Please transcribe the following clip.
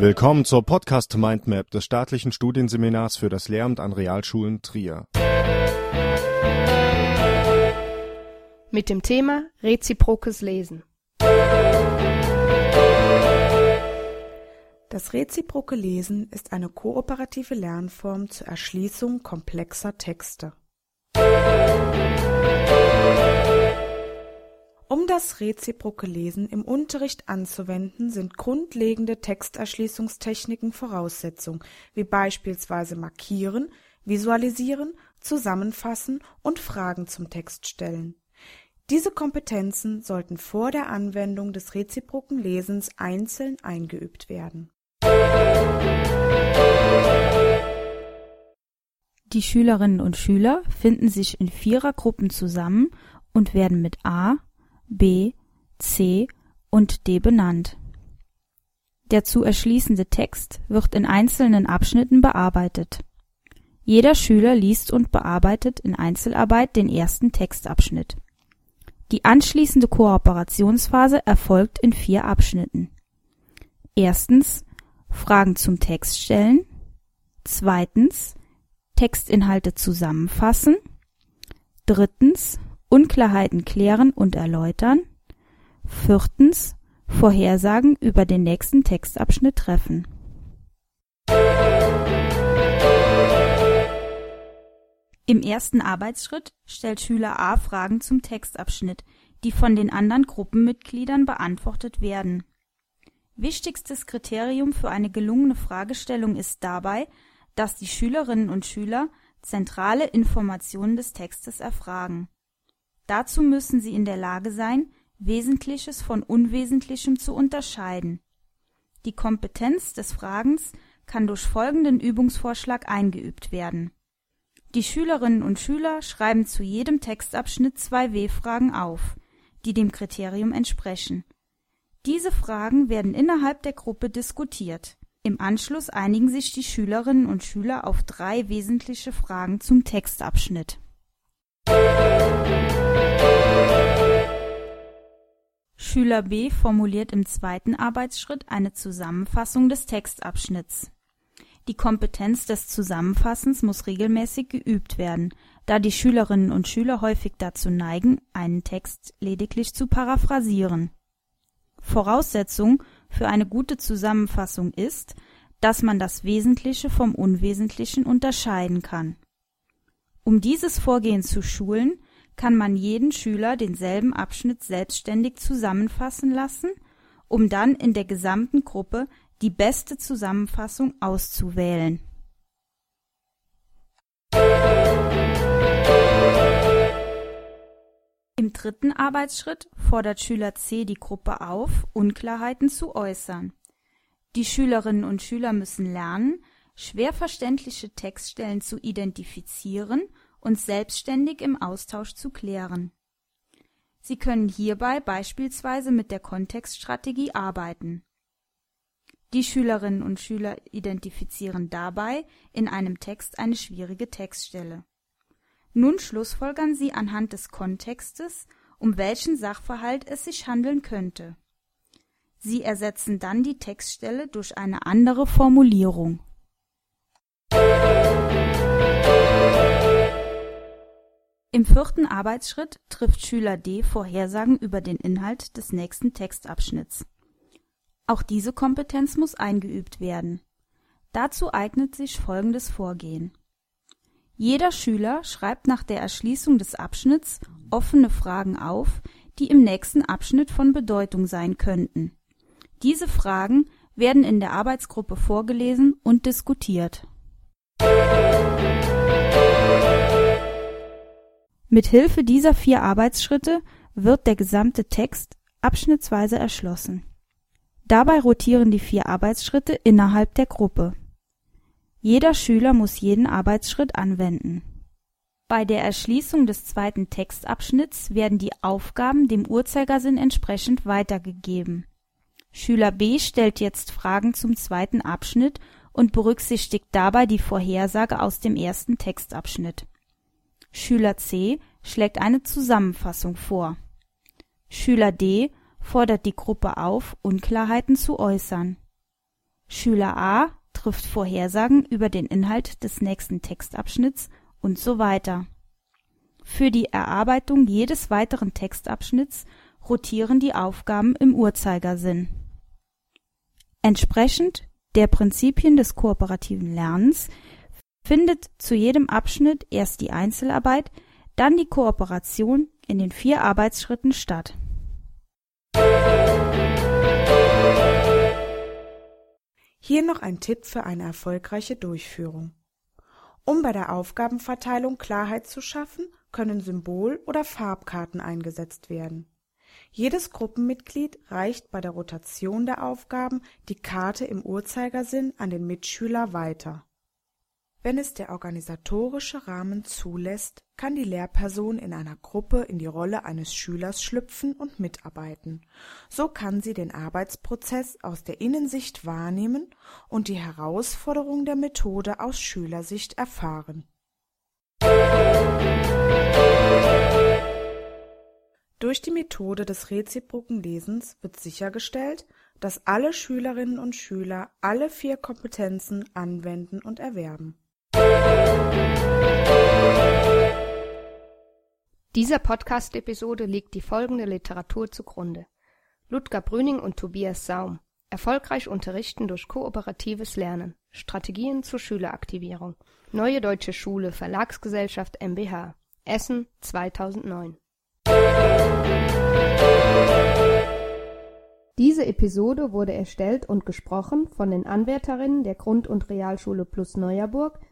Willkommen zur Podcast Mindmap des staatlichen Studienseminars für das Lehramt an Realschulen Trier. Mit dem Thema Reziprokes Lesen. Das reziproke Lesen ist eine kooperative Lernform zur Erschließung komplexer Texte. Um das reziproke Lesen im Unterricht anzuwenden, sind grundlegende Texterschließungstechniken Voraussetzung, wie beispielsweise Markieren, Visualisieren, Zusammenfassen und Fragen zum Text stellen. Diese Kompetenzen sollten vor der Anwendung des reziproken Lesens einzeln eingeübt werden. Die Schülerinnen und Schüler finden sich in Vierergruppen zusammen und werden mit A, B, C und D benannt. Der zu erschließende Text wird in einzelnen Abschnitten bearbeitet. Jeder Schüler liest und bearbeitet in Einzelarbeit den ersten Textabschnitt. Die anschließende Kooperationsphase erfolgt in vier Abschnitten. Erstens Fragen zum Text stellen. Zweitens Textinhalte zusammenfassen. Drittens Unklarheiten klären und erläutern. Viertens Vorhersagen über den nächsten Textabschnitt treffen. Im ersten Arbeitsschritt stellt Schüler A Fragen zum Textabschnitt, die von den anderen Gruppenmitgliedern beantwortet werden. Wichtigstes Kriterium für eine gelungene Fragestellung ist dabei, dass die Schülerinnen und Schüler zentrale Informationen des Textes erfragen. Dazu müssen sie in der Lage sein, Wesentliches von Unwesentlichem zu unterscheiden. Die Kompetenz des Fragens kann durch folgenden Übungsvorschlag eingeübt werden. Die Schülerinnen und Schüler schreiben zu jedem Textabschnitt zwei W-Fragen auf, die dem Kriterium entsprechen. Diese Fragen werden innerhalb der Gruppe diskutiert. Im Anschluss einigen sich die Schülerinnen und Schüler auf drei wesentliche Fragen zum Textabschnitt. Schüler B formuliert im zweiten Arbeitsschritt eine Zusammenfassung des Textabschnitts. Die Kompetenz des Zusammenfassens muss regelmäßig geübt werden, da die Schülerinnen und Schüler häufig dazu neigen, einen Text lediglich zu paraphrasieren. Voraussetzung für eine gute Zusammenfassung ist, dass man das Wesentliche vom Unwesentlichen unterscheiden kann. Um dieses Vorgehen zu schulen, kann man jeden Schüler denselben Abschnitt selbstständig zusammenfassen lassen, um dann in der gesamten Gruppe die beste Zusammenfassung auszuwählen. Im dritten Arbeitsschritt fordert Schüler C die Gruppe auf, Unklarheiten zu äußern. Die Schülerinnen und Schüler müssen lernen, schwer verständliche Textstellen zu identifizieren und selbstständig im Austausch zu klären. Sie können hierbei beispielsweise mit der Kontextstrategie arbeiten. Die Schülerinnen und Schüler identifizieren dabei in einem Text eine schwierige Textstelle. Nun schlussfolgern sie anhand des Kontextes, um welchen Sachverhalt es sich handeln könnte. Sie ersetzen dann die Textstelle durch eine andere Formulierung. Im vierten Arbeitsschritt trifft Schüler D Vorhersagen über den Inhalt des nächsten Textabschnitts. Auch diese Kompetenz muss eingeübt werden. Dazu eignet sich folgendes Vorgehen. Jeder Schüler schreibt nach der Erschließung des Abschnitts offene Fragen auf, die im nächsten Abschnitt von Bedeutung sein könnten. Diese Fragen werden in der Arbeitsgruppe vorgelesen und diskutiert. Mit Hilfe dieser vier Arbeitsschritte wird der gesamte Text abschnittsweise erschlossen. Dabei rotieren die vier Arbeitsschritte innerhalb der Gruppe. Jeder Schüler muss jeden Arbeitsschritt anwenden. Bei der Erschließung des zweiten Textabschnitts werden die Aufgaben dem Uhrzeigersinn entsprechend weitergegeben. Schüler B stellt jetzt Fragen zum zweiten Abschnitt und berücksichtigt dabei die Vorhersage aus dem ersten Textabschnitt Schüler C schlägt eine Zusammenfassung vor. Schüler D fordert die Gruppe auf, Unklarheiten zu äußern. Schüler A trifft Vorhersagen über den Inhalt des nächsten Textabschnitts und so weiter. Für die Erarbeitung jedes weiteren Textabschnitts rotieren die Aufgaben im Uhrzeigersinn. Entsprechend der Prinzipien des kooperativen Lernens findet zu jedem Abschnitt erst die Einzelarbeit, dann die Kooperation in den vier Arbeitsschritten statt. Hier noch ein Tipp für eine erfolgreiche Durchführung. Um bei der Aufgabenverteilung Klarheit zu schaffen, können Symbol- oder Farbkarten eingesetzt werden. Jedes Gruppenmitglied reicht bei der Rotation der Aufgaben die Karte im Uhrzeigersinn an den Mitschüler weiter. Wenn es der organisatorische Rahmen zulässt, kann die Lehrperson in einer Gruppe in die Rolle eines Schülers schlüpfen und mitarbeiten. So kann sie den Arbeitsprozess aus der Innensicht wahrnehmen und die Herausforderung der Methode aus Schülersicht erfahren. Durch die Methode des reziproken Lesens wird sichergestellt, dass alle Schülerinnen und Schüler alle vier Kompetenzen anwenden und erwerben. Dieser Podcast-Episode liegt die folgende Literatur zugrunde: Ludger Brüning und Tobias Saum. Erfolgreich unterrichten durch kooperatives Lernen. Strategien zur Schüleraktivierung. Neue Deutsche Schule Verlagsgesellschaft mbH. Essen 2009. Diese Episode wurde erstellt und gesprochen von den Anwärterinnen der Grund- und Realschule Plus Neuerburg,